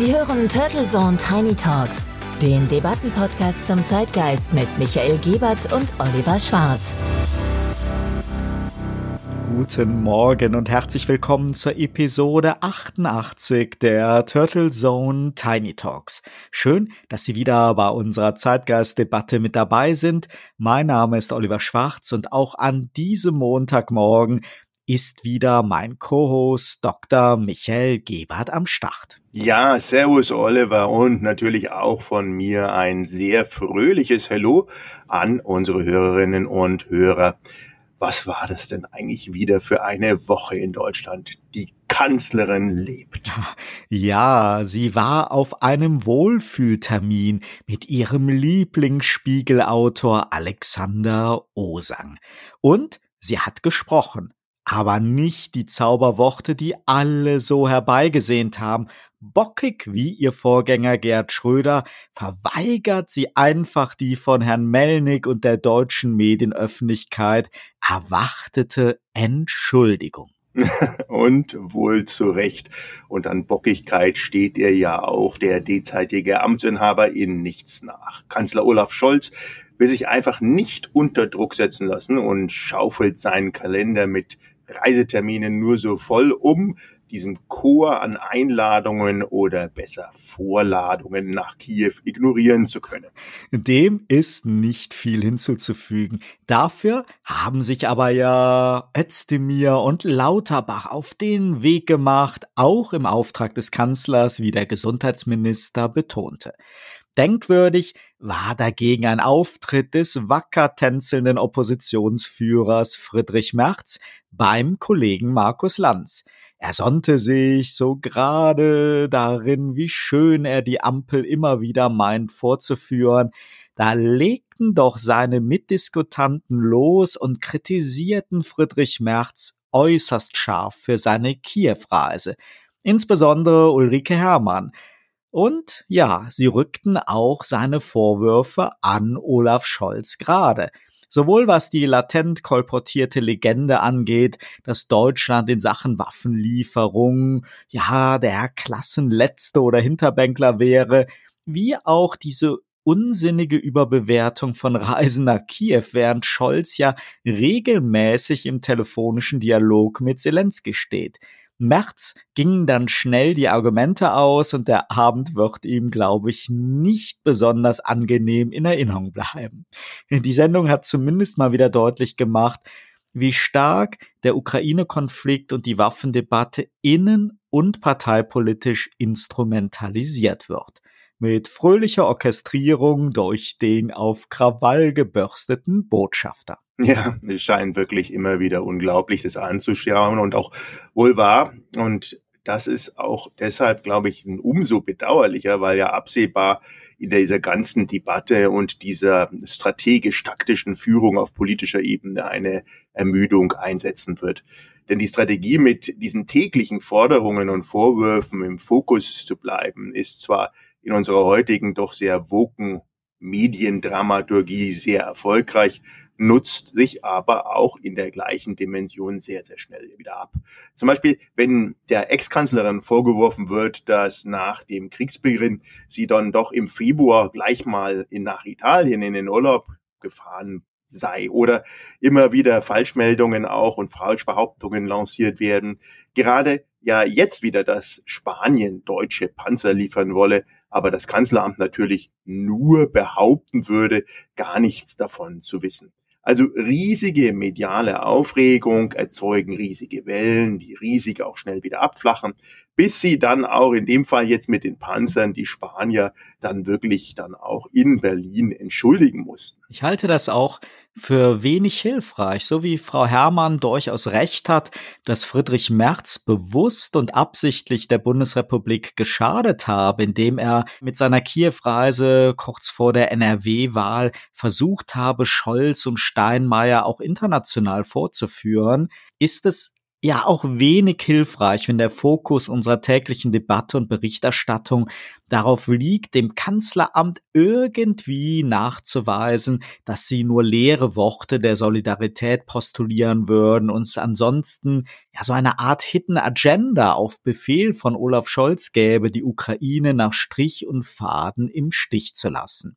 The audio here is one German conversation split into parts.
Sie hören Turtle Zone Tiny Talks, den Debattenpodcast zum Zeitgeist mit Michael Gebert und Oliver Schwarz. Guten Morgen und herzlich willkommen zur Episode 88 der Turtle Zone Tiny Talks. Schön, dass Sie wieder bei unserer Zeitgeistdebatte mit dabei sind. Mein Name ist Oliver Schwarz und auch an diesem Montagmorgen ist wieder mein Co-Host Dr. Michael Gebert am Start. Ja, Servus Oliver und natürlich auch von mir ein sehr fröhliches Hallo an unsere Hörerinnen und Hörer was war das denn eigentlich wieder für eine Woche in Deutschland? Die Kanzlerin lebt. Ja, sie war auf einem Wohlfühltermin mit ihrem Lieblingsspiegelautor Alexander Osang. Und sie hat gesprochen aber nicht die Zauberworte, die alle so herbeigesehnt haben. Bockig wie ihr Vorgänger Gerd Schröder verweigert sie einfach die von Herrn Melnick und der deutschen Medienöffentlichkeit erwartete Entschuldigung. Und wohl zu Recht. Und an Bockigkeit steht ihr ja auch der derzeitige Amtsinhaber in nichts nach. Kanzler Olaf Scholz will sich einfach nicht unter Druck setzen lassen und schaufelt seinen Kalender mit Reisetermine nur so voll, um diesen Chor an Einladungen oder besser Vorladungen nach Kiew ignorieren zu können. Dem ist nicht viel hinzuzufügen. Dafür haben sich aber ja Özdemir und Lauterbach auf den Weg gemacht, auch im Auftrag des Kanzlers, wie der Gesundheitsminister betonte. Denkwürdig war dagegen ein Auftritt des wacker tänzelnden Oppositionsführers Friedrich Merz beim Kollegen Markus Lanz. Er sonnte sich so gerade darin, wie schön er die Ampel immer wieder meint vorzuführen. Da legten doch seine Mitdiskutanten los und kritisierten Friedrich Merz äußerst scharf für seine Kiew-Reise. Insbesondere Ulrike Herrmann, und ja, sie rückten auch seine Vorwürfe an Olaf Scholz gerade. Sowohl was die latent kolportierte Legende angeht, dass Deutschland in Sachen Waffenlieferung ja der Klassenletzte oder Hinterbänkler wäre, wie auch diese unsinnige Überbewertung von Reisen nach Kiew, während Scholz ja regelmäßig im telefonischen Dialog mit Zelensky steht. März gingen dann schnell die Argumente aus und der Abend wird ihm, glaube ich, nicht besonders angenehm in Erinnerung bleiben. Die Sendung hat zumindest mal wieder deutlich gemacht, wie stark der Ukraine-Konflikt und die Waffendebatte innen- und parteipolitisch instrumentalisiert wird. Mit fröhlicher Orchestrierung durch den auf Krawall gebürsteten Botschafter. Ja, es scheint wirklich immer wieder unglaublich, das anzuschauen und auch wohl wahr. Und das ist auch deshalb, glaube ich, umso bedauerlicher, weil ja absehbar in dieser ganzen Debatte und dieser strategisch-taktischen Führung auf politischer Ebene eine Ermüdung einsetzen wird. Denn die Strategie mit diesen täglichen Forderungen und Vorwürfen im Fokus zu bleiben, ist zwar in unserer heutigen doch sehr woken Mediendramaturgie sehr erfolgreich, nutzt sich aber auch in der gleichen Dimension sehr, sehr schnell wieder ab. Zum Beispiel, wenn der Ex-Kanzlerin vorgeworfen wird, dass nach dem Kriegsbeginn sie dann doch im Februar gleich mal in, nach Italien in den Urlaub gefahren sei oder immer wieder Falschmeldungen auch und Falschbehauptungen lanciert werden. Gerade ja jetzt wieder, dass Spanien deutsche Panzer liefern wolle, aber das Kanzleramt natürlich nur behaupten würde, gar nichts davon zu wissen. Also riesige mediale Aufregung erzeugen riesige Wellen, die riesig auch schnell wieder abflachen, bis sie dann auch in dem Fall jetzt mit den Panzern die Spanier dann wirklich dann auch in Berlin entschuldigen mussten. Ich halte das auch für wenig hilfreich, so wie Frau Herrmann durchaus recht hat, dass Friedrich Merz bewusst und absichtlich der Bundesrepublik geschadet habe, indem er mit seiner Kiew-Reise kurz vor der NRW-Wahl versucht habe, Scholz und Steinmeier auch international vorzuführen, ist es ja auch wenig hilfreich, wenn der Fokus unserer täglichen Debatte und Berichterstattung darauf liegt, dem Kanzleramt irgendwie nachzuweisen, dass sie nur leere Worte der Solidarität postulieren würden, uns ansonsten ja so eine Art Hidden Agenda auf Befehl von Olaf Scholz gäbe, die Ukraine nach Strich und Faden im Stich zu lassen.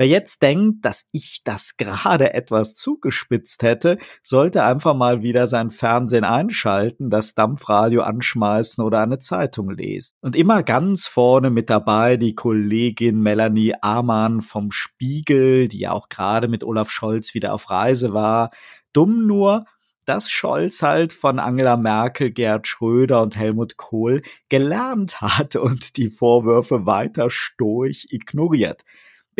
Wer jetzt denkt, dass ich das gerade etwas zugespitzt hätte, sollte einfach mal wieder sein Fernsehen einschalten, das Dampfradio anschmeißen oder eine Zeitung lesen. Und immer ganz vorne mit dabei die Kollegin Melanie Amann vom Spiegel, die ja auch gerade mit Olaf Scholz wieder auf Reise war. Dumm nur, dass Scholz halt von Angela Merkel, Gerd Schröder und Helmut Kohl gelernt hat und die Vorwürfe weiter stoisch ignoriert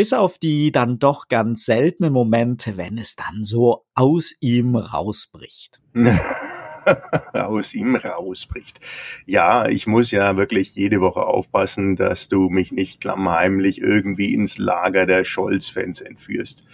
bis auf die dann doch ganz seltenen Momente, wenn es dann so aus ihm rausbricht. aus ihm rausbricht. Ja, ich muss ja wirklich jede Woche aufpassen, dass du mich nicht klammheimlich irgendwie ins Lager der Scholz-Fans entführst.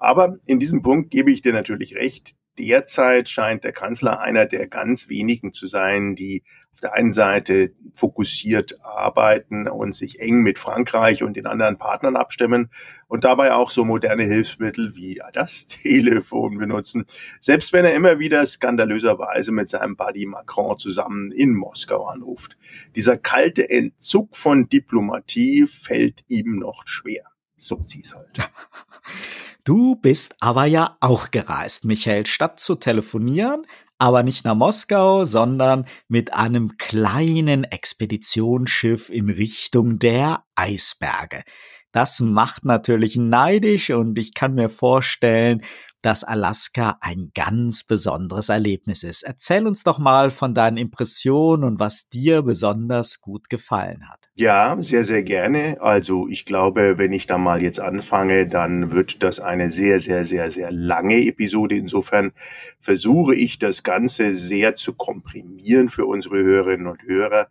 Aber in diesem Punkt gebe ich dir natürlich recht. Derzeit scheint der Kanzler einer der ganz wenigen zu sein, die auf der einen Seite fokussiert arbeiten und sich eng mit Frankreich und den anderen Partnern abstimmen und dabei auch so moderne Hilfsmittel wie das Telefon benutzen, selbst wenn er immer wieder skandalöserweise mit seinem Buddy Macron zusammen in Moskau anruft. Dieser kalte Entzug von Diplomatie fällt ihm noch schwer. So sie's halt. Du bist aber ja auch gereist, Michael, statt zu telefonieren, aber nicht nach Moskau, sondern mit einem kleinen Expeditionsschiff in Richtung der Eisberge. Das macht natürlich neidisch und ich kann mir vorstellen, dass Alaska ein ganz besonderes Erlebnis ist. Erzähl uns doch mal von deinen Impressionen und was dir besonders gut gefallen hat. Ja, sehr, sehr gerne. Also ich glaube, wenn ich da mal jetzt anfange, dann wird das eine sehr, sehr, sehr, sehr lange Episode. Insofern versuche ich das Ganze sehr zu komprimieren für unsere Hörerinnen und Hörer.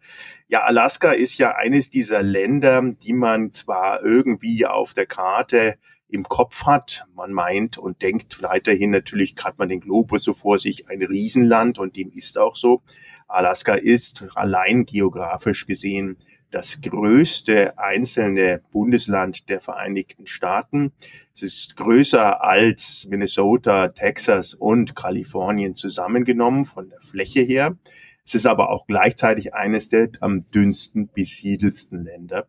Ja, Alaska ist ja eines dieser Länder, die man zwar irgendwie auf der Karte im Kopf hat. Man meint und denkt weiterhin natürlich, hat man den Globus so vor sich, ein Riesenland und dem ist auch so. Alaska ist allein geografisch gesehen das größte einzelne Bundesland der Vereinigten Staaten. Es ist größer als Minnesota, Texas und Kalifornien zusammengenommen von der Fläche her. Es ist aber auch gleichzeitig eines der am dünnsten besiedelsten Länder.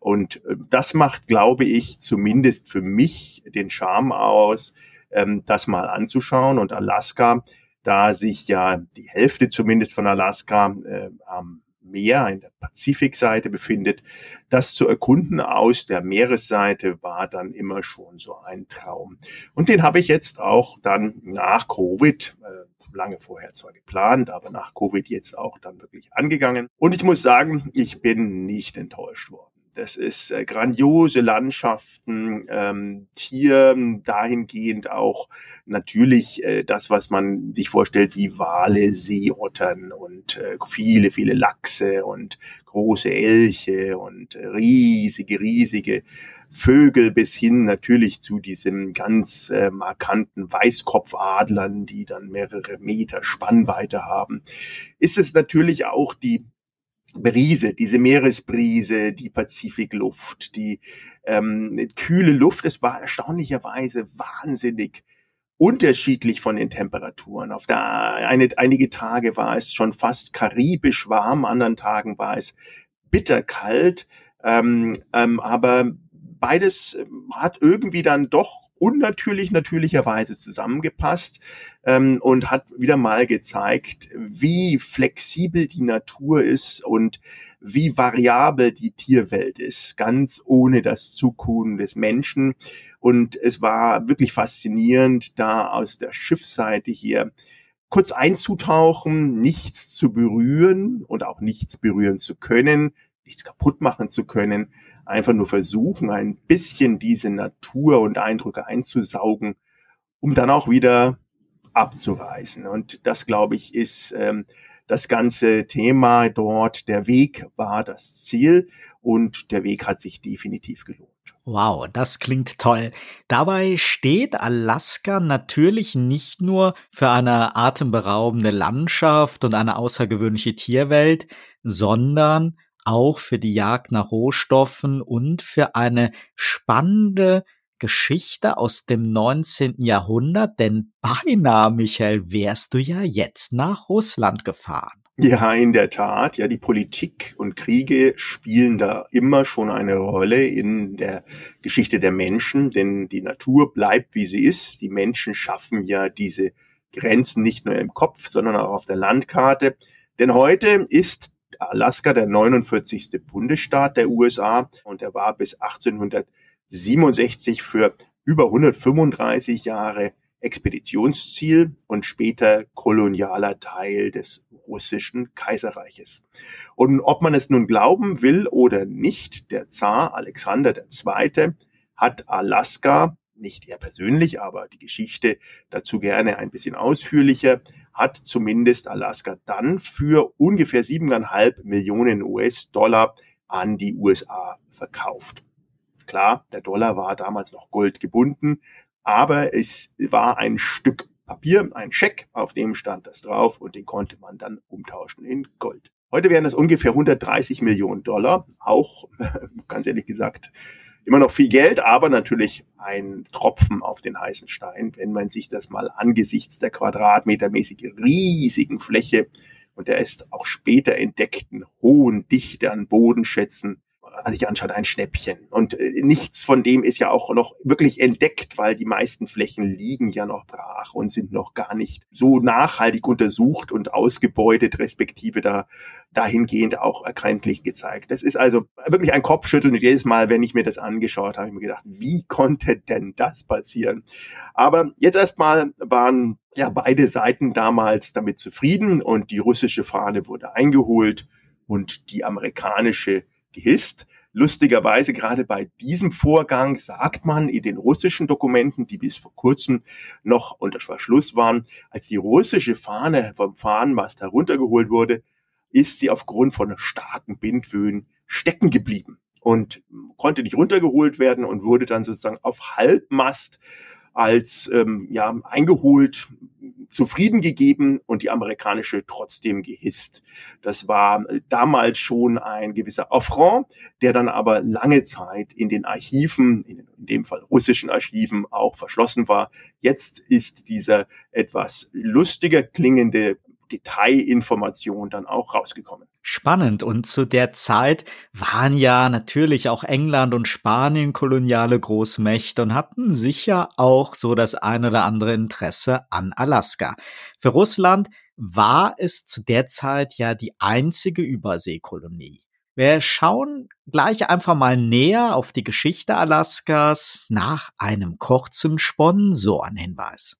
Und äh, das macht, glaube ich, zumindest für mich den Charme aus, ähm, das mal anzuschauen. Und Alaska, da sich ja die Hälfte zumindest von Alaska äh, am Meer in der Pazifikseite befindet, das zu erkunden aus der Meeresseite war dann immer schon so ein Traum. Und den habe ich jetzt auch dann nach Covid, äh, lange vorher zwar geplant, aber nach Covid jetzt auch dann wirklich angegangen. Und ich muss sagen, ich bin nicht enttäuscht worden. Das ist äh, grandiose Landschaften, ähm, Tier dahingehend auch natürlich äh, das, was man sich vorstellt wie Wale, Seeottern und äh, viele, viele Lachse und große Elche und riesige, riesige Vögel bis hin natürlich zu diesem ganz äh, markanten Weißkopfadlern, die dann mehrere Meter Spannweite haben, ist es natürlich auch die Brise, diese Meeresbrise, die Pazifikluft, die ähm, kühle Luft. Es war erstaunlicherweise wahnsinnig unterschiedlich von den Temperaturen. Auf der eine, einige Tage war es schon fast karibisch warm, anderen Tagen war es bitterkalt. Ähm, ähm, aber beides hat irgendwie dann doch unnatürlich natürlicherweise zusammengepasst ähm, und hat wieder mal gezeigt, wie flexibel die Natur ist und wie variabel die Tierwelt ist, ganz ohne das Zukun des Menschen. Und es war wirklich faszinierend, da aus der Schiffsseite hier kurz einzutauchen, nichts zu berühren und auch nichts berühren zu können, nichts kaputt machen zu können, einfach nur versuchen, ein bisschen diese Natur und Eindrücke einzusaugen, um dann auch wieder abzureißen. Und das, glaube ich, ist ähm, das ganze Thema dort. Der Weg war das Ziel und der Weg hat sich definitiv gelohnt. Wow, das klingt toll. Dabei steht Alaska natürlich nicht nur für eine atemberaubende Landschaft und eine außergewöhnliche Tierwelt, sondern auch für die Jagd nach Rohstoffen und für eine spannende Geschichte aus dem 19. Jahrhundert, denn beinahe, Michael, wärst du ja jetzt nach Russland gefahren. Ja, in der Tat. Ja, die Politik und Kriege spielen da immer schon eine Rolle in der Geschichte der Menschen, denn die Natur bleibt, wie sie ist. Die Menschen schaffen ja diese Grenzen nicht nur im Kopf, sondern auch auf der Landkarte. Denn heute ist Alaska der 49. Bundesstaat der USA und er war bis 1867 für über 135 Jahre Expeditionsziel und später kolonialer Teil des russischen Kaiserreiches. Und ob man es nun glauben will oder nicht, der Zar Alexander II. hat Alaska, nicht er persönlich, aber die Geschichte dazu gerne ein bisschen ausführlicher, hat zumindest Alaska dann für ungefähr siebeneinhalb Millionen US-Dollar an die USA verkauft. Klar, der Dollar war damals noch Gold gebunden, aber es war ein Stück Papier, ein Scheck, auf dem stand das drauf und den konnte man dann umtauschen in Gold. Heute wären das ungefähr 130 Millionen Dollar, auch ganz ehrlich gesagt immer noch viel Geld, aber natürlich ein Tropfen auf den heißen Stein, wenn man sich das mal angesichts der quadratmetermäßig riesigen Fläche und der ist auch später entdeckten hohen Dichte an Bodenschätzen sich anschaut, ein Schnäppchen. Und äh, nichts von dem ist ja auch noch wirklich entdeckt, weil die meisten Flächen liegen ja noch brach und sind noch gar nicht so nachhaltig untersucht und ausgebeutet, respektive da dahingehend auch erkenntlich gezeigt. Das ist also wirklich ein Kopfschütteln und jedes Mal, wenn ich mir das angeschaut habe, habe ich mir gedacht, wie konnte denn das passieren? Aber jetzt erstmal waren ja beide Seiten damals damit zufrieden und die russische Fahne wurde eingeholt und die amerikanische gehisst. Lustigerweise gerade bei diesem Vorgang sagt man in den russischen Dokumenten, die bis vor kurzem noch unter Verschluss waren, als die russische Fahne vom Fahnenmast heruntergeholt wurde, ist sie aufgrund von starken Bindböen stecken geblieben und konnte nicht runtergeholt werden und wurde dann sozusagen auf Halbmast als ähm, ja eingeholt zufrieden gegeben und die amerikanische trotzdem gehisst. Das war äh, damals schon ein gewisser Affront, der dann aber lange Zeit in den Archiven, in dem Fall russischen Archiven, auch verschlossen war. Jetzt ist dieser etwas lustiger klingende Detailinformation dann auch rausgekommen. Spannend. Und zu der Zeit waren ja natürlich auch England und Spanien koloniale Großmächte und hatten sicher auch so das ein oder andere Interesse an Alaska. Für Russland war es zu der Zeit ja die einzige Überseekolonie. Wir schauen gleich einfach mal näher auf die Geschichte Alaskas nach einem kurzen Sponsorenhinweis.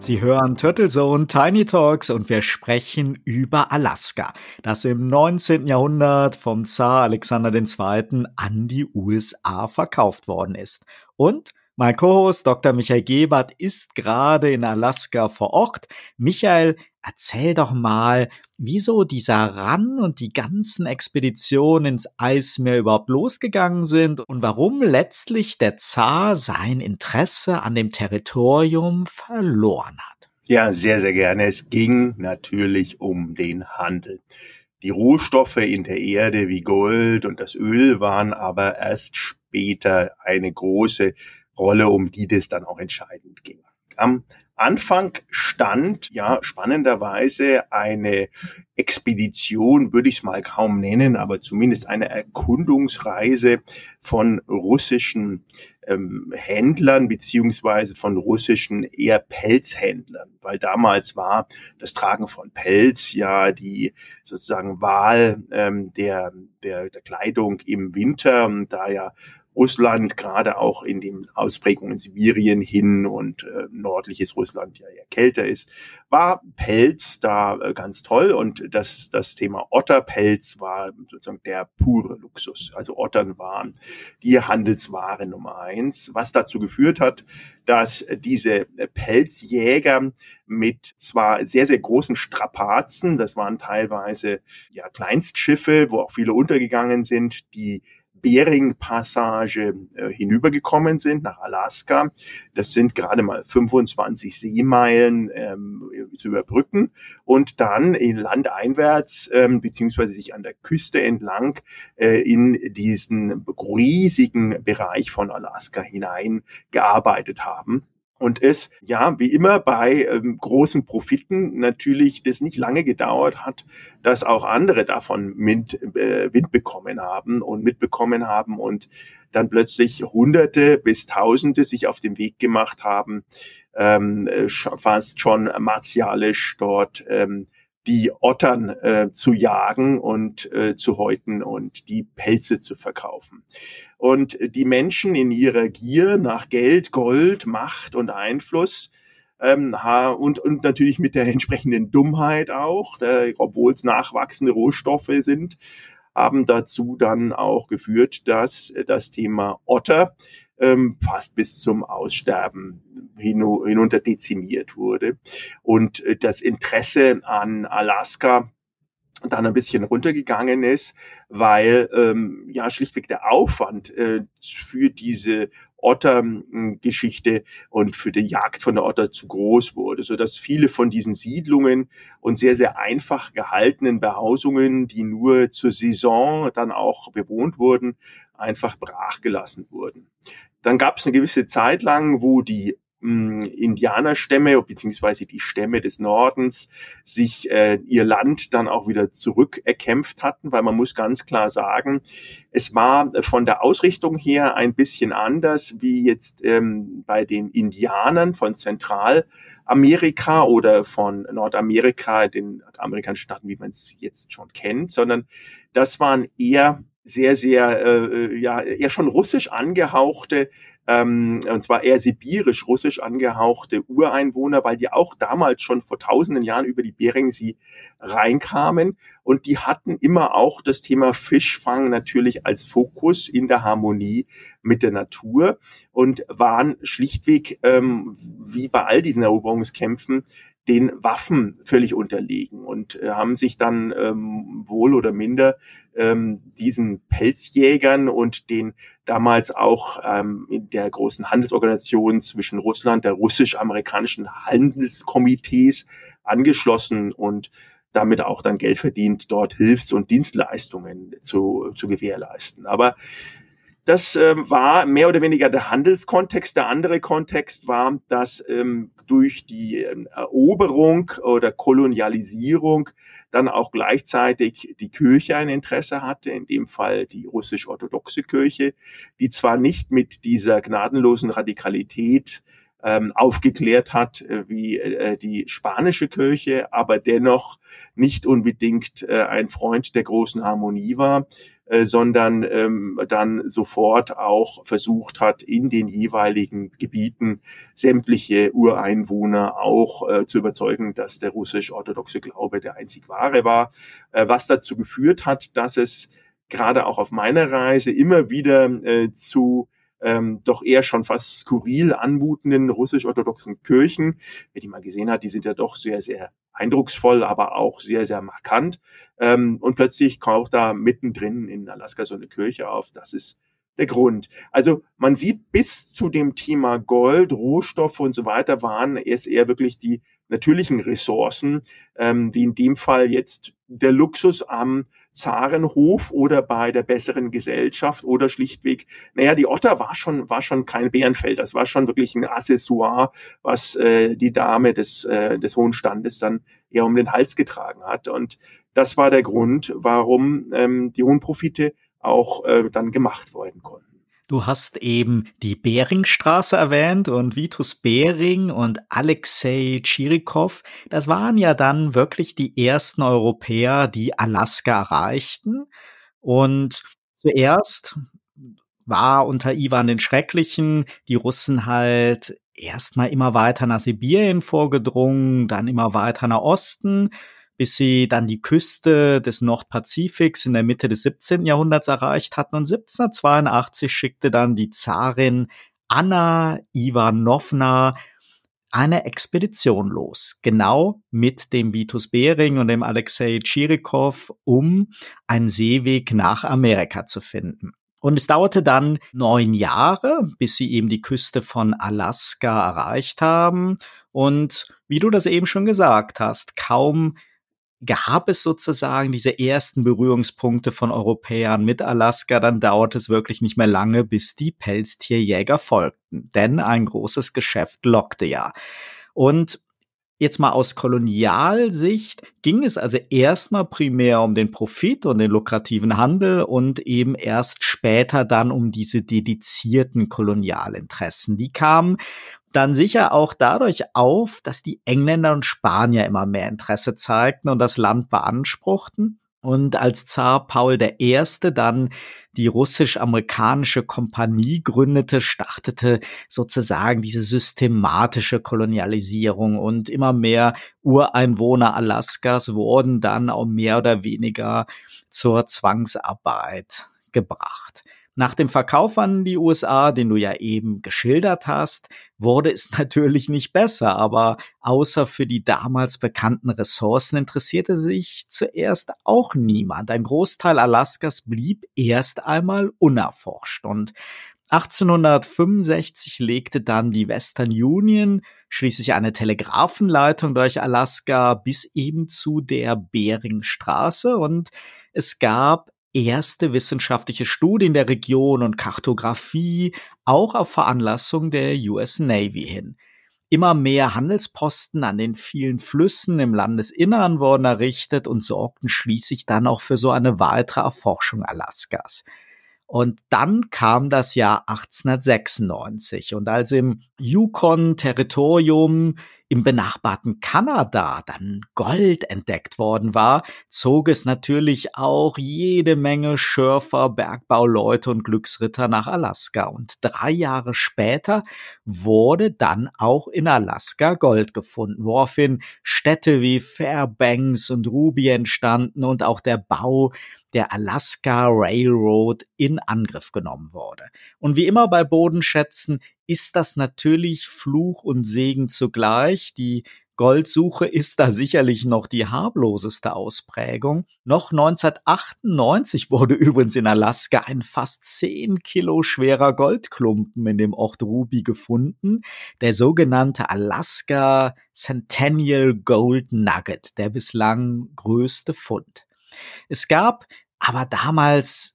Sie hören Turtle Zone Tiny Talks und wir sprechen über Alaska, das im 19. Jahrhundert vom Zar Alexander II. an die USA verkauft worden ist. Und mein Co-Host Dr. Michael Gebert ist gerade in Alaska vor Ort. Michael, erzähl doch mal, wieso dieser Run und die ganzen Expeditionen ins Eismeer überhaupt losgegangen sind und warum letztlich der Zar sein Interesse an dem Territorium verloren hat. Ja, sehr, sehr gerne. Es ging natürlich um den Handel. Die Rohstoffe in der Erde wie Gold und das Öl waren aber erst später eine große Rolle, um die das dann auch entscheidend ging. Am Anfang stand ja spannenderweise eine Expedition, würde ich es mal kaum nennen, aber zumindest eine Erkundungsreise von russischen ähm, Händlern beziehungsweise von russischen eher Pelzhändlern, weil damals war das Tragen von Pelz ja die sozusagen Wahl ähm, der, der, der Kleidung im Winter, da ja Russland, gerade auch in den Ausprägungen Sibirien hin und äh, nördliches Russland ja eher kälter ist, war Pelz da äh, ganz toll und das, das Thema Otterpelz war sozusagen der pure Luxus. Also Ottern waren die Handelsware Nummer eins, was dazu geführt hat, dass diese Pelzjäger mit zwar sehr, sehr großen Strapazen, das waren teilweise ja Kleinstschiffe, wo auch viele untergegangen sind, die Bering-Passage äh, hinübergekommen sind nach Alaska. Das sind gerade mal 25 Seemeilen ähm, zu überbrücken und dann in landeinwärts ähm, beziehungsweise sich an der Küste entlang äh, in diesen riesigen Bereich von Alaska hinein gearbeitet haben und es, ja, wie immer bei ähm, großen Profiten natürlich das nicht lange gedauert hat, dass auch andere davon Wind, äh, Wind bekommen haben und mitbekommen haben und dann plötzlich Hunderte bis Tausende sich auf den Weg gemacht haben, ähm, fast schon martialisch dort ähm, die Ottern äh, zu jagen und äh, zu häuten und die Pelze zu verkaufen. Und die Menschen in ihrer Gier nach Geld, Gold, Macht und Einfluss ähm, und, und natürlich mit der entsprechenden Dummheit auch, obwohl es nachwachsende Rohstoffe sind, haben dazu dann auch geführt, dass das Thema Otter ähm, fast bis zum Aussterben hinunter dezimiert wurde. Und äh, das Interesse an Alaska dann ein bisschen runtergegangen ist, weil ähm, ja schlichtweg der Aufwand äh, für diese Otter-Geschichte und für die Jagd von der Otter zu groß wurde, so dass viele von diesen Siedlungen und sehr sehr einfach gehaltenen Behausungen, die nur zur Saison dann auch bewohnt wurden, einfach brachgelassen wurden. Dann gab es eine gewisse Zeit lang, wo die mh, Indianerstämme beziehungsweise die Stämme des Nordens sich äh, ihr Land dann auch wieder zurückerkämpft hatten, weil man muss ganz klar sagen, es war von der Ausrichtung her ein bisschen anders wie jetzt ähm, bei den Indianern von Zentralamerika oder von Nordamerika, den amerikanischen Staaten, wie man es jetzt schon kennt, sondern das waren eher sehr, sehr, äh, äh, ja, eher schon russisch angehauchte, ähm, und zwar eher sibirisch-russisch angehauchte Ureinwohner, weil die auch damals schon vor tausenden Jahren über die Beringsee reinkamen. Und die hatten immer auch das Thema Fischfang natürlich als Fokus in der Harmonie mit der Natur und waren schlichtweg, ähm, wie bei all diesen Eroberungskämpfen, den Waffen völlig unterlegen und äh, haben sich dann ähm, wohl oder minder ähm, diesen Pelzjägern und den damals auch ähm, in der großen Handelsorganisation zwischen Russland, der russisch-amerikanischen Handelskomitees angeschlossen und damit auch dann Geld verdient, dort Hilfs- und Dienstleistungen zu, zu gewährleisten. Aber das ähm, war mehr oder weniger der Handelskontext. Der andere Kontext war, dass ähm, durch die ähm, Eroberung oder Kolonialisierung dann auch gleichzeitig die Kirche ein Interesse hatte, in dem Fall die russisch-orthodoxe Kirche, die zwar nicht mit dieser gnadenlosen Radikalität ähm, aufgeklärt hat äh, wie äh, die spanische Kirche, aber dennoch nicht unbedingt äh, ein Freund der großen Harmonie war, äh, sondern ähm, dann sofort auch versucht hat, in den jeweiligen Gebieten sämtliche Ureinwohner auch äh, zu überzeugen, dass der russisch-orthodoxe Glaube der einzig wahre war, äh, was dazu geführt hat, dass es gerade auch auf meiner Reise immer wieder äh, zu ähm, doch eher schon fast skurril anmutenden russisch-orthodoxen Kirchen. Wer die mal gesehen hat, die sind ja doch sehr, sehr eindrucksvoll, aber auch sehr, sehr markant. Ähm, und plötzlich taucht da mittendrin in Alaska so eine Kirche auf. Das ist der Grund. Also man sieht bis zu dem Thema Gold, Rohstoffe und so weiter waren es eher wirklich die natürlichen Ressourcen, ähm, wie in dem Fall jetzt der Luxus am Zarenhof oder bei der besseren Gesellschaft oder schlichtweg, naja, die Otter war schon, war schon kein Bärenfeld, das war schon wirklich ein Accessoire, was äh, die Dame des, äh, des Hohen Standes dann eher um den Hals getragen hat. Und das war der Grund, warum ähm, die hohen Profite auch äh, dann gemacht werden konnten. Du hast eben die Beringstraße erwähnt und Vitus Bering und Alexei Tschirikow. Das waren ja dann wirklich die ersten Europäer, die Alaska erreichten. Und zuerst war unter Ivan den Schrecklichen die Russen halt erstmal immer weiter nach Sibirien vorgedrungen, dann immer weiter nach Osten, bis sie dann die Küste des Nordpazifiks in der Mitte des 17. Jahrhunderts erreicht hatten. Und 1782 schickte dann die Zarin Anna Ivanovna eine Expedition los, genau mit dem Vitus Bering und dem Alexei Tschirikow, um einen Seeweg nach Amerika zu finden. Und es dauerte dann neun Jahre, bis sie eben die Küste von Alaska erreicht haben. Und wie du das eben schon gesagt hast, kaum gab es sozusagen diese ersten Berührungspunkte von Europäern mit Alaska, dann dauerte es wirklich nicht mehr lange, bis die Pelztierjäger folgten. Denn ein großes Geschäft lockte ja. Und Jetzt mal aus Kolonialsicht ging es also erstmal primär um den Profit und den lukrativen Handel und eben erst später dann um diese dedizierten Kolonialinteressen. Die kamen dann sicher auch dadurch auf, dass die Engländer und Spanier immer mehr Interesse zeigten und das Land beanspruchten. Und als Zar Paul I. dann die russisch-amerikanische Kompanie gründete, startete sozusagen diese systematische Kolonialisierung und immer mehr Ureinwohner Alaskas wurden dann auch mehr oder weniger zur Zwangsarbeit gebracht. Nach dem Verkauf an die USA, den du ja eben geschildert hast, wurde es natürlich nicht besser, aber außer für die damals bekannten Ressourcen interessierte sich zuerst auch niemand. Ein Großteil Alaskas blieb erst einmal unerforscht und 1865 legte dann die Western Union schließlich eine Telegrafenleitung durch Alaska bis eben zu der Beringstraße und es gab erste wissenschaftliche Studien der Region und Kartografie, auch auf Veranlassung der US Navy hin. Immer mehr Handelsposten an den vielen Flüssen im Landesinnern wurden errichtet und sorgten schließlich dann auch für so eine weitere Erforschung Alaskas. Und dann kam das Jahr 1896 und als im Yukon-Territorium im benachbarten Kanada dann Gold entdeckt worden war, zog es natürlich auch jede Menge Schürfer, Bergbauleute und Glücksritter nach Alaska. Und drei Jahre später wurde dann auch in Alaska Gold gefunden, woraufhin Städte wie Fairbanks und Ruby entstanden und auch der Bau der Alaska Railroad in Angriff genommen wurde. Und wie immer bei Bodenschätzen ist das natürlich Fluch und Segen zugleich. Die Goldsuche ist da sicherlich noch die harmloseste Ausprägung. Noch 1998 wurde übrigens in Alaska ein fast 10 Kilo schwerer Goldklumpen in dem Ort Ruby gefunden, der sogenannte Alaska Centennial Gold Nugget, der bislang größte Fund. Es gab aber damals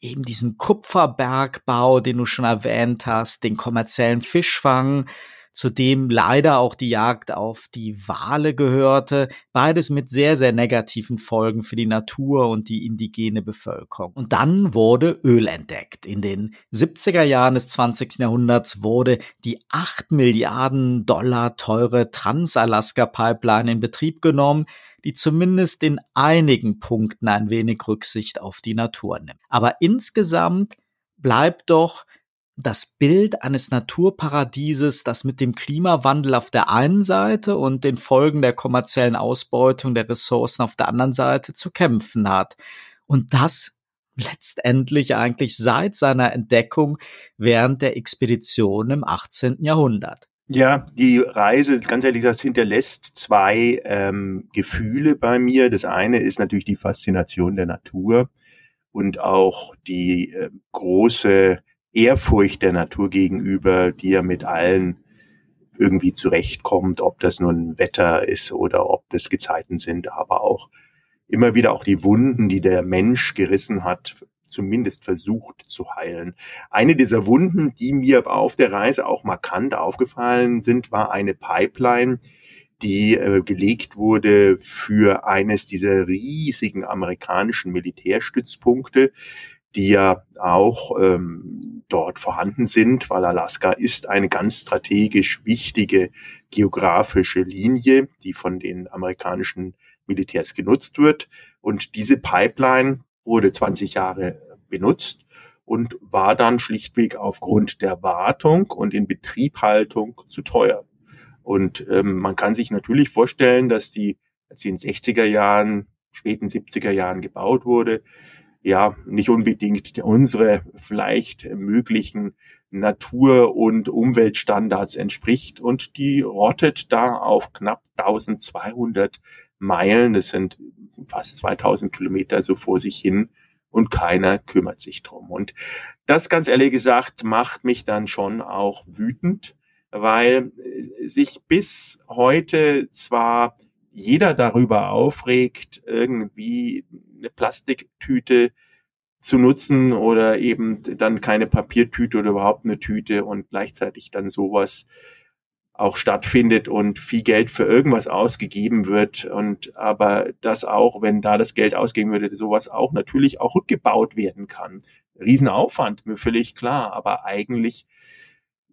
eben diesen Kupferbergbau, den du schon erwähnt hast, den kommerziellen Fischfang, zu dem leider auch die Jagd auf die Wale gehörte, beides mit sehr, sehr negativen Folgen für die Natur und die indigene Bevölkerung. Und dann wurde Öl entdeckt. In den 70er Jahren des 20. Jahrhunderts wurde die 8 Milliarden Dollar teure Trans-Alaska-Pipeline in Betrieb genommen, die zumindest in einigen Punkten ein wenig Rücksicht auf die Natur nimmt. Aber insgesamt bleibt doch das Bild eines Naturparadieses, das mit dem Klimawandel auf der einen Seite und den Folgen der kommerziellen Ausbeutung der Ressourcen auf der anderen Seite zu kämpfen hat. Und das letztendlich eigentlich seit seiner Entdeckung während der Expedition im 18. Jahrhundert. Ja, die Reise, ganz ehrlich, das hinterlässt zwei ähm, Gefühle bei mir. Das eine ist natürlich die Faszination der Natur und auch die äh, große Ehrfurcht der Natur gegenüber, die ja mit allen irgendwie zurechtkommt, ob das nun Wetter ist oder ob das Gezeiten sind, aber auch immer wieder auch die Wunden, die der Mensch gerissen hat, zumindest versucht zu heilen. Eine dieser Wunden, die mir auf der Reise auch markant aufgefallen sind, war eine Pipeline, die äh, gelegt wurde für eines dieser riesigen amerikanischen Militärstützpunkte, die ja auch ähm, dort vorhanden sind, weil Alaska ist eine ganz strategisch wichtige geografische Linie, die von den amerikanischen Militärs genutzt wird. Und diese Pipeline wurde 20 Jahre benutzt und war dann schlichtweg aufgrund der Wartung und in Betriebhaltung zu teuer. Und ähm, man kann sich natürlich vorstellen, dass die, als sie in den 60er Jahren, späten 70er Jahren gebaut wurde, ja, nicht unbedingt unsere vielleicht möglichen Natur- und Umweltstandards entspricht und die rottet da auf knapp 1200 Meilen, das sind fast 2000 Kilometer so vor sich hin und keiner kümmert sich drum. Und das ganz ehrlich gesagt macht mich dann schon auch wütend, weil sich bis heute zwar jeder darüber aufregt, irgendwie eine Plastiktüte zu nutzen oder eben dann keine Papiertüte oder überhaupt eine Tüte und gleichzeitig dann sowas auch stattfindet und viel Geld für irgendwas ausgegeben wird und aber das auch, wenn da das Geld ausgehen würde, sowas auch natürlich auch rückgebaut werden kann. Riesenaufwand, mir völlig klar, aber eigentlich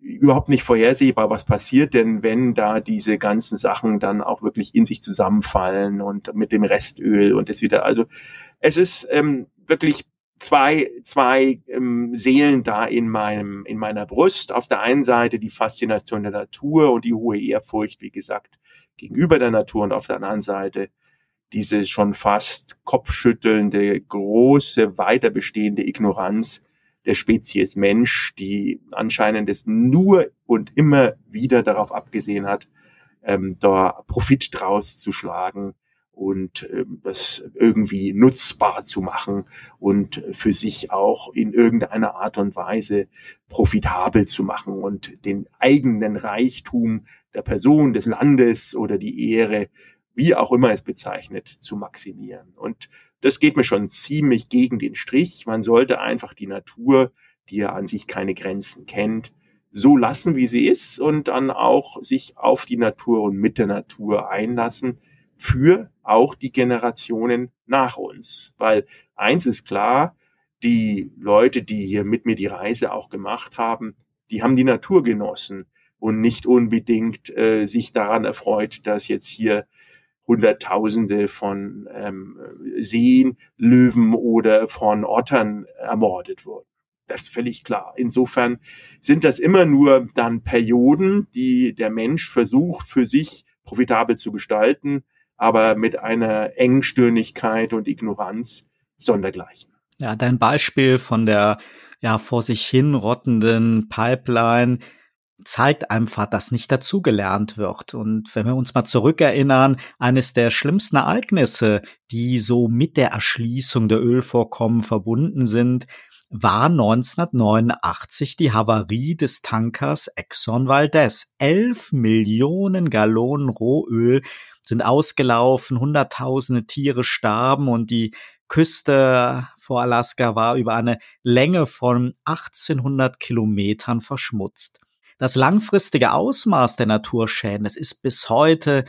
überhaupt nicht vorhersehbar, was passiert, denn wenn da diese ganzen Sachen dann auch wirklich in sich zusammenfallen und mit dem Restöl und das wieder, also es ist ähm, wirklich zwei, zwei ähm, Seelen da in meinem, in meiner Brust. Auf der einen Seite die Faszination der Natur und die hohe Ehrfurcht, wie gesagt, gegenüber der Natur und auf der anderen Seite diese schon fast kopfschüttelnde, große, weiter bestehende Ignoranz der Spezies Mensch, die anscheinend es nur und immer wieder darauf abgesehen hat, ähm, da Profit draus zu schlagen und ähm, das irgendwie nutzbar zu machen und für sich auch in irgendeiner Art und Weise profitabel zu machen und den eigenen Reichtum der Person, des Landes oder die Ehre, wie auch immer es bezeichnet, zu maximieren. Und das geht mir schon ziemlich gegen den Strich. Man sollte einfach die Natur, die ja an sich keine Grenzen kennt, so lassen, wie sie ist und dann auch sich auf die Natur und mit der Natur einlassen für auch die Generationen nach uns. Weil eins ist klar, die Leute, die hier mit mir die Reise auch gemacht haben, die haben die Natur genossen und nicht unbedingt äh, sich daran erfreut, dass jetzt hier Hunderttausende von ähm, Seen, Löwen oder von Ottern ermordet wurden. Das ist völlig klar. Insofern sind das immer nur dann Perioden, die der Mensch versucht, für sich profitabel zu gestalten, aber mit einer Engstirnigkeit und Ignoranz sondergleichen. Ja, dein Beispiel von der ja vor sich hin rottenden Pipeline zeigt einfach, dass nicht dazugelernt wird. Und wenn wir uns mal zurückerinnern, eines der schlimmsten Ereignisse, die so mit der Erschließung der Ölvorkommen verbunden sind, war 1989 die Havarie des Tankers Exxon Valdez. Elf Millionen Gallonen Rohöl sind ausgelaufen, hunderttausende Tiere starben und die Küste vor Alaska war über eine Länge von 1800 Kilometern verschmutzt. Das langfristige Ausmaß der Naturschäden, das ist bis heute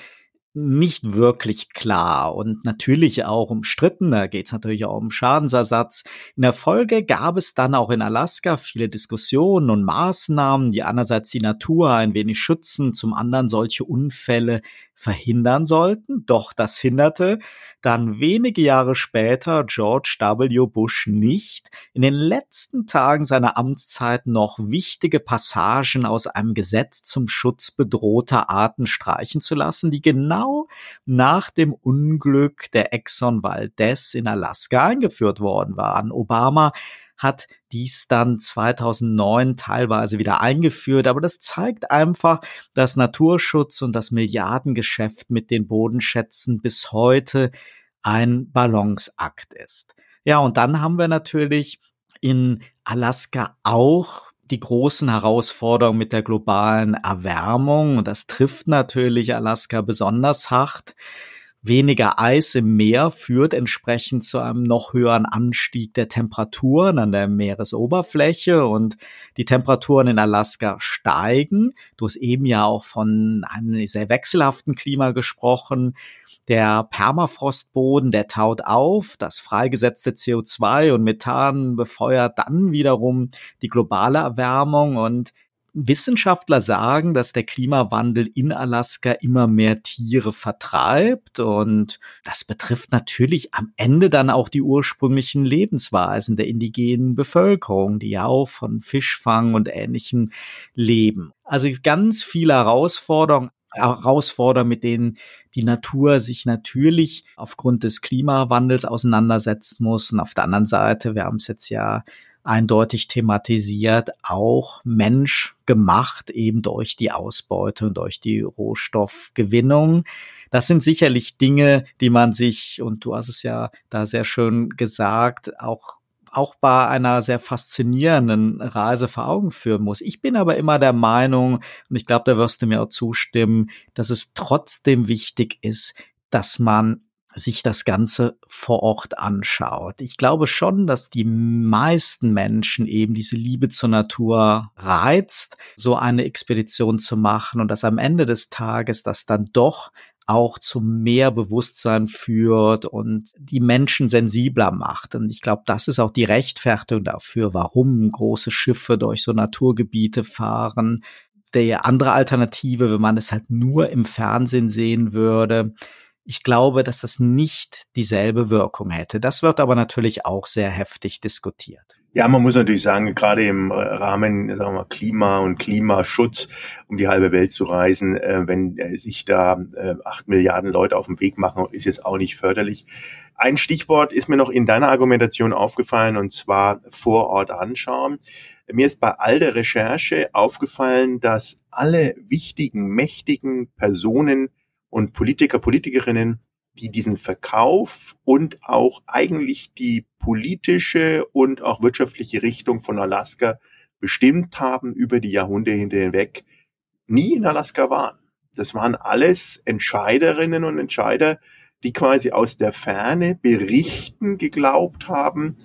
nicht wirklich klar und natürlich auch umstritten. Da geht es natürlich auch um Schadensersatz. In der Folge gab es dann auch in Alaska viele Diskussionen und Maßnahmen, die einerseits die Natur ein wenig schützen, zum anderen solche Unfälle verhindern sollten. Doch das hinderte dann wenige Jahre später George W. Bush nicht, in den letzten Tagen seiner Amtszeit noch wichtige Passagen aus einem Gesetz zum Schutz bedrohter Arten streichen zu lassen, die genau nach dem Unglück der Exxon Valdez in Alaska eingeführt worden waren. Obama hat dies dann 2009 teilweise wieder eingeführt. Aber das zeigt einfach, dass Naturschutz und das Milliardengeschäft mit den Bodenschätzen bis heute ein Balanceakt ist. Ja, und dann haben wir natürlich in Alaska auch die großen Herausforderungen mit der globalen Erwärmung. Und das trifft natürlich Alaska besonders hart. Weniger Eis im Meer führt entsprechend zu einem noch höheren Anstieg der Temperaturen an der Meeresoberfläche und die Temperaturen in Alaska steigen. Du hast eben ja auch von einem sehr wechselhaften Klima gesprochen. Der Permafrostboden, der taut auf, das freigesetzte CO2 und Methan befeuert dann wiederum die globale Erwärmung und Wissenschaftler sagen, dass der Klimawandel in Alaska immer mehr Tiere vertreibt und das betrifft natürlich am Ende dann auch die ursprünglichen Lebensweisen der indigenen Bevölkerung, die ja auch von Fischfang und Ähnlichem leben. Also ganz viele Herausforderungen. Herausforderungen, mit denen die Natur sich natürlich aufgrund des Klimawandels auseinandersetzen muss. Und auf der anderen Seite, wir haben es jetzt ja eindeutig thematisiert, auch Mensch gemacht eben durch die Ausbeute und durch die Rohstoffgewinnung. Das sind sicherlich Dinge, die man sich, und du hast es ja da sehr schön gesagt, auch auch bei einer sehr faszinierenden Reise vor Augen führen muss. Ich bin aber immer der Meinung, und ich glaube, da wirst du mir auch zustimmen, dass es trotzdem wichtig ist, dass man sich das Ganze vor Ort anschaut. Ich glaube schon, dass die meisten Menschen eben diese Liebe zur Natur reizt, so eine Expedition zu machen und dass am Ende des Tages das dann doch auch zu mehr Bewusstsein führt und die Menschen sensibler macht. Und ich glaube, das ist auch die Rechtfertigung dafür, warum große Schiffe durch so Naturgebiete fahren. Die andere Alternative, wenn man es halt nur im Fernsehen sehen würde, ich glaube, dass das nicht dieselbe Wirkung hätte. Das wird aber natürlich auch sehr heftig diskutiert. Ja, man muss natürlich sagen, gerade im Rahmen sagen wir, Klima und Klimaschutz, um die halbe Welt zu reisen, äh, wenn äh, sich da äh, acht Milliarden Leute auf den Weg machen, ist jetzt auch nicht förderlich. Ein Stichwort ist mir noch in deiner Argumentation aufgefallen, und zwar vor Ort anschauen. Mir ist bei all der Recherche aufgefallen, dass alle wichtigen, mächtigen Personen und Politiker, Politikerinnen, die diesen Verkauf und auch eigentlich die politische und auch wirtschaftliche Richtung von Alaska bestimmt haben über die Jahrhunderte hinweg, nie in Alaska waren. Das waren alles Entscheiderinnen und Entscheider, die quasi aus der Ferne berichten geglaubt haben,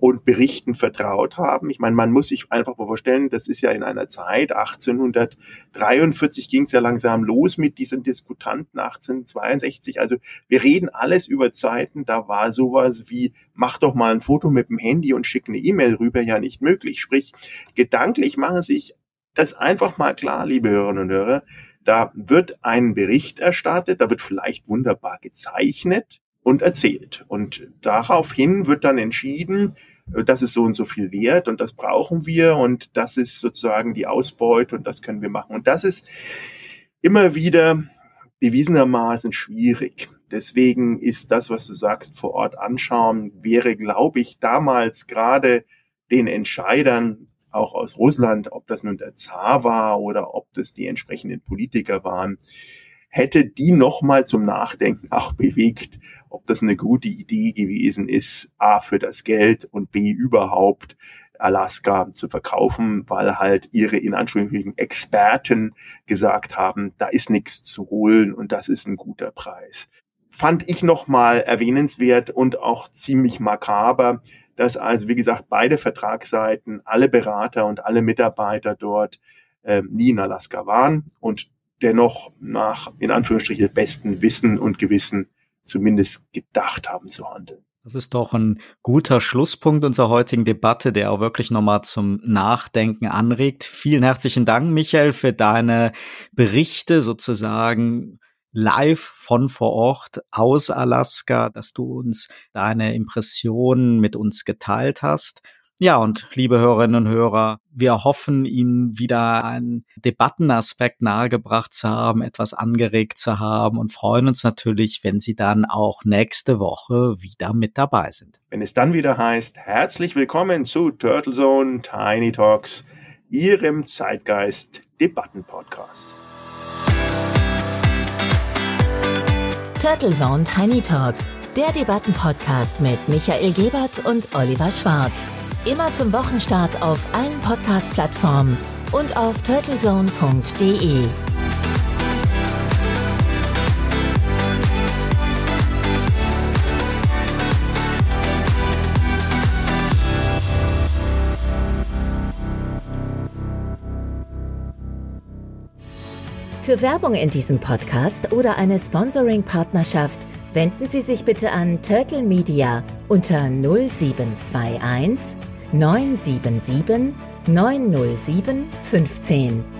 und Berichten vertraut haben. Ich meine, man muss sich einfach mal vorstellen, das ist ja in einer Zeit, 1843 ging es ja langsam los mit diesen Diskutanten, 1862. Also wir reden alles über Zeiten, da war sowas wie, mach doch mal ein Foto mit dem Handy und schick eine E-Mail rüber, ja nicht möglich. Sprich, gedanklich machen sich das einfach mal klar, liebe Hörerinnen und Hörer. Da wird ein Bericht erstattet, da wird vielleicht wunderbar gezeichnet und erzählt. Und daraufhin wird dann entschieden, das ist so und so viel wert und das brauchen wir und das ist sozusagen die Ausbeute und das können wir machen. Und das ist immer wieder bewiesenermaßen schwierig. Deswegen ist das, was du sagst, vor Ort anschauen, wäre, glaube ich, damals gerade den Entscheidern auch aus Russland, ob das nun der Zar war oder ob das die entsprechenden Politiker waren, hätte die nochmal zum Nachdenken auch bewegt, ob das eine gute Idee gewesen ist, A für das Geld und B überhaupt Alaska zu verkaufen, weil halt ihre in Anführungsstrichen Experten gesagt haben, da ist nichts zu holen und das ist ein guter Preis. Fand ich nochmal erwähnenswert und auch ziemlich makaber, dass also, wie gesagt, beide Vertragsseiten, alle Berater und alle Mitarbeiter dort äh, nie in Alaska waren und dennoch nach, in Anführungsstrichen, besten Wissen und Gewissen zumindest gedacht haben zu handeln. Das ist doch ein guter Schlusspunkt unserer heutigen Debatte, der auch wirklich nochmal zum Nachdenken anregt. Vielen herzlichen Dank, Michael, für deine Berichte sozusagen live von vor Ort aus Alaska, dass du uns deine Impressionen mit uns geteilt hast. Ja, und liebe Hörerinnen und Hörer, wir hoffen, Ihnen wieder einen Debattenaspekt nahegebracht zu haben, etwas angeregt zu haben und freuen uns natürlich, wenn Sie dann auch nächste Woche wieder mit dabei sind. Wenn es dann wieder heißt, herzlich willkommen zu Turtle Zone Tiny Talks, Ihrem Zeitgeist Debatten-Podcast. Turtle Zone Tiny Talks, der Debatten-Podcast mit Michael Gebert und Oliver Schwarz. Immer zum Wochenstart auf allen Podcast-Plattformen und auf turtlezone.de. Für Werbung in diesem Podcast oder eine Sponsoring-Partnerschaft wenden Sie sich bitte an Turtle Media unter 0721 977 907 15.